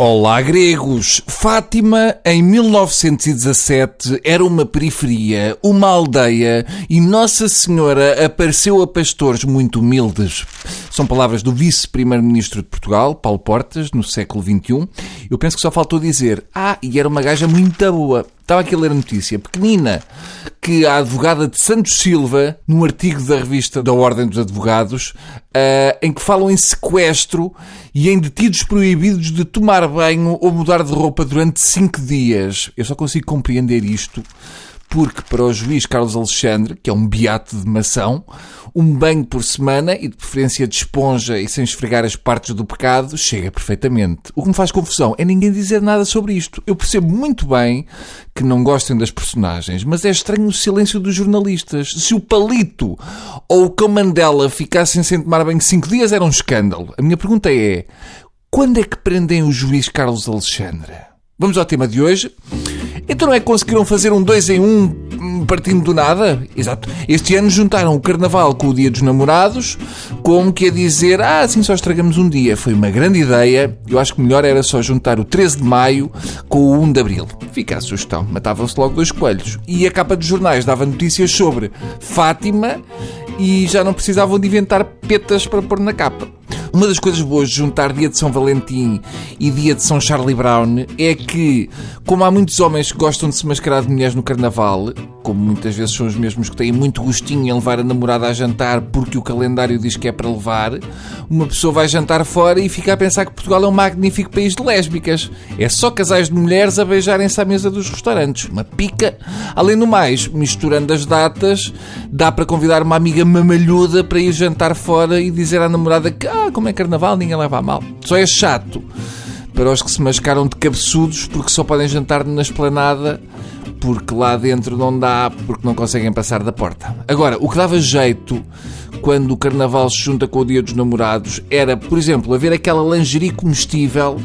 Olá, gregos! Fátima, em 1917, era uma periferia, uma aldeia, e Nossa Senhora apareceu a pastores muito humildes. São palavras do vice-primeiro-ministro de Portugal, Paulo Portas, no século XXI. Eu penso que só faltou dizer, ah, e era uma gaja muito boa. Estava aqui a ler a notícia, pequenina, que a advogada de Santos Silva, num artigo da revista da Ordem dos Advogados, uh, em que falam em sequestro e em detidos proibidos de tomar banho ou mudar de roupa durante cinco dias. Eu só consigo compreender isto porque para o juiz Carlos Alexandre, que é um beato de mação, um banho por semana e de preferência de esponja e sem esfregar as partes do pecado chega perfeitamente. O que me faz confusão é ninguém dizer nada sobre isto. Eu percebo muito bem que não gostem das personagens, mas é estranho o silêncio dos jornalistas. Se o Palito ou o Mandela ficassem sem tomar banho cinco dias era um escândalo. A minha pergunta é, quando é que prendem o juiz Carlos Alexandre? Vamos ao tema de hoje. Então não é que conseguiram fazer um dois em um partindo do nada? Exato. Este ano juntaram o Carnaval com o Dia dos Namorados, como que a dizer, ah, assim só estragamos um dia. Foi uma grande ideia. Eu acho que melhor era só juntar o 13 de Maio com o 1 de Abril. Fica a sugestão. Matavam-se logo dois coelhos. E a capa dos jornais dava notícias sobre Fátima e já não precisavam de inventar petas para pôr na capa. Uma das coisas boas de juntar dia de São Valentim e dia de São Charlie Brown é que, como há muitos homens que gostam de se mascarar de mulheres no carnaval, como muitas vezes são os mesmos que têm muito gostinho em levar a namorada a jantar porque o calendário diz que é para levar, uma pessoa vai jantar fora e fica a pensar que Portugal é um magnífico país de lésbicas. É só casais de mulheres a beijarem-se à mesa dos restaurantes. Uma pica. Além do mais, misturando as datas, dá para convidar uma amiga mamalhuda para ir jantar fora e dizer à namorada que, ah, como é carnaval, ninguém leva a mal. Só é chato para os que se mascaram de cabeçudos porque só podem jantar na esplanada porque lá dentro não dá, porque não conseguem passar da porta. Agora, o que dava jeito quando o carnaval se junta com o dia dos namorados era, por exemplo, haver aquela lingerie comestível,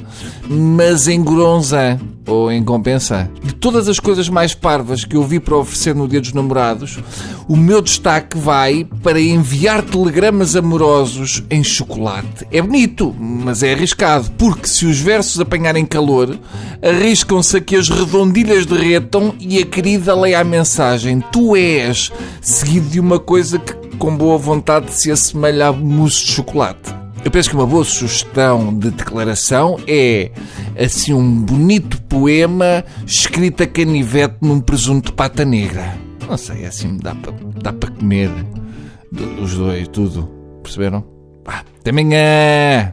mas em goronzã ou em compensa. De todas as coisas mais parvas que eu vi para oferecer no dia dos namorados, o meu destaque vai para enviar telegramas amorosos em chocolate. É bonito, mas é arriscado, porque se os versos apanharem calor, arriscam-se a que as redondilhas derretam e a querida leia a mensagem Tu és, seguido de uma coisa que com boa vontade se assemelha a mousse de chocolate. Eu penso que uma boa sugestão de declaração é assim um bonito poema escrito a canivete num presunto de pata negra. Não sei, assim dá para dá para comer os dois, tudo. Perceberam? Ah, até amanhã!